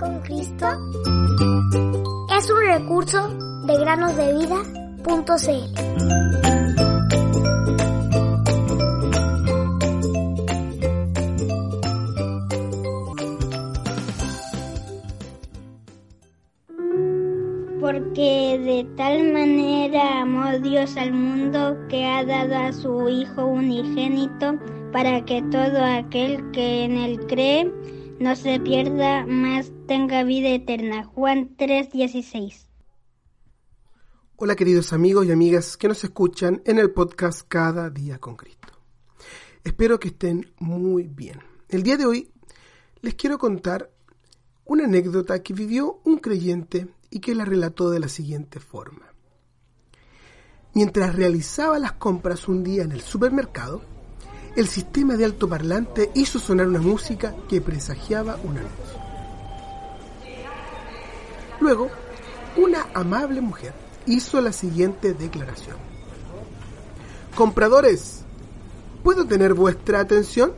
con Cristo es un recurso de granosdevida.cl. Porque de tal manera amó Dios al mundo que ha dado a su Hijo unigénito para que todo aquel que en él cree no se pierda, más tenga vida eterna. Juan 3:16. Hola queridos amigos y amigas que nos escuchan en el podcast Cada día con Cristo. Espero que estén muy bien. El día de hoy les quiero contar una anécdota que vivió un creyente y que la relató de la siguiente forma. Mientras realizaba las compras un día en el supermercado, el sistema de altoparlante hizo sonar una música que presagiaba un anuncio. Luego, una amable mujer hizo la siguiente declaración. Compradores, ¿puedo tener vuestra atención?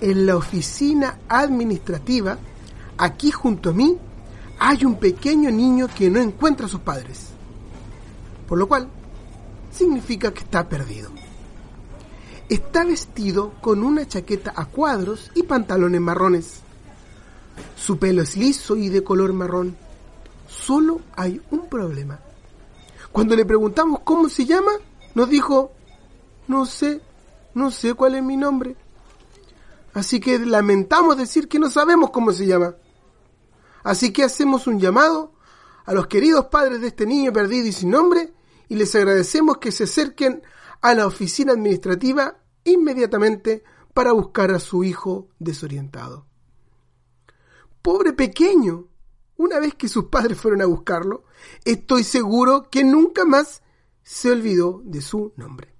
En la oficina administrativa, aquí junto a mí, hay un pequeño niño que no encuentra a sus padres. Por lo cual, significa que está perdido. Está vestido con una chaqueta a cuadros y pantalones marrones. Su pelo es liso y de color marrón. Solo hay un problema. Cuando le preguntamos cómo se llama, nos dijo, no sé, no sé cuál es mi nombre. Así que lamentamos decir que no sabemos cómo se llama. Así que hacemos un llamado a los queridos padres de este niño perdido y sin nombre y les agradecemos que se acerquen a la oficina administrativa inmediatamente para buscar a su hijo desorientado. Pobre pequeño, una vez que sus padres fueron a buscarlo, estoy seguro que nunca más se olvidó de su nombre.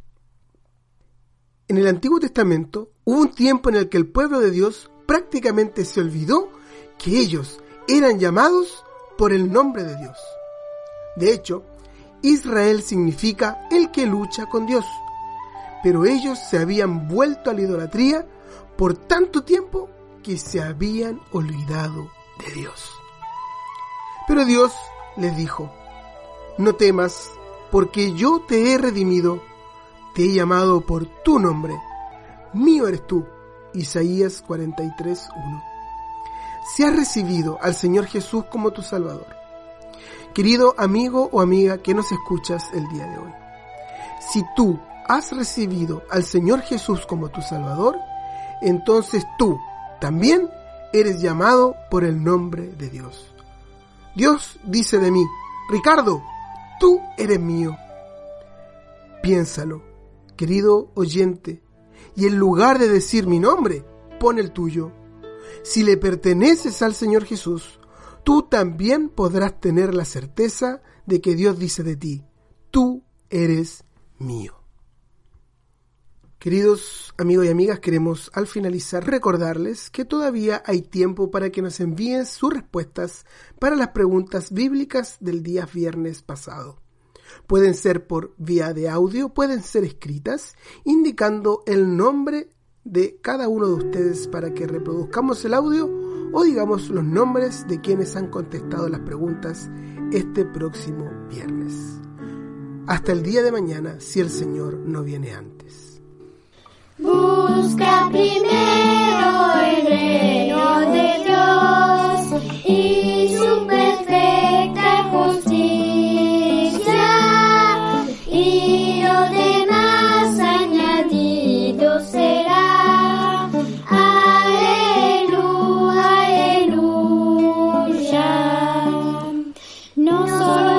En el Antiguo Testamento hubo un tiempo en el que el pueblo de Dios prácticamente se olvidó que ellos eran llamados por el nombre de Dios. De hecho, Israel significa el que lucha con Dios. Pero ellos se habían vuelto a la idolatría por tanto tiempo que se habían olvidado de Dios. Pero Dios les dijo, no temas, porque yo te he redimido, te he llamado por tu nombre, mío eres tú. Isaías 43.1 si has recibido al Señor Jesús como tu Salvador. Querido amigo o amiga que nos escuchas el día de hoy, si tú has recibido al Señor Jesús como tu Salvador, entonces tú también eres llamado por el nombre de Dios. Dios dice de mí, Ricardo, tú eres mío. Piénsalo, querido oyente, y en lugar de decir mi nombre, pon el tuyo. Si le perteneces al Señor Jesús, tú también podrás tener la certeza de que Dios dice de ti, tú eres mío. Queridos amigos y amigas, queremos al finalizar recordarles que todavía hay tiempo para que nos envíen sus respuestas para las preguntas bíblicas del día viernes pasado. Pueden ser por vía de audio, pueden ser escritas, indicando el nombre de cada uno de ustedes para que reproduzcamos el audio o digamos los nombres de quienes han contestado las preguntas este próximo viernes. Hasta el día de mañana, si el Señor no viene antes. Busca primero el follow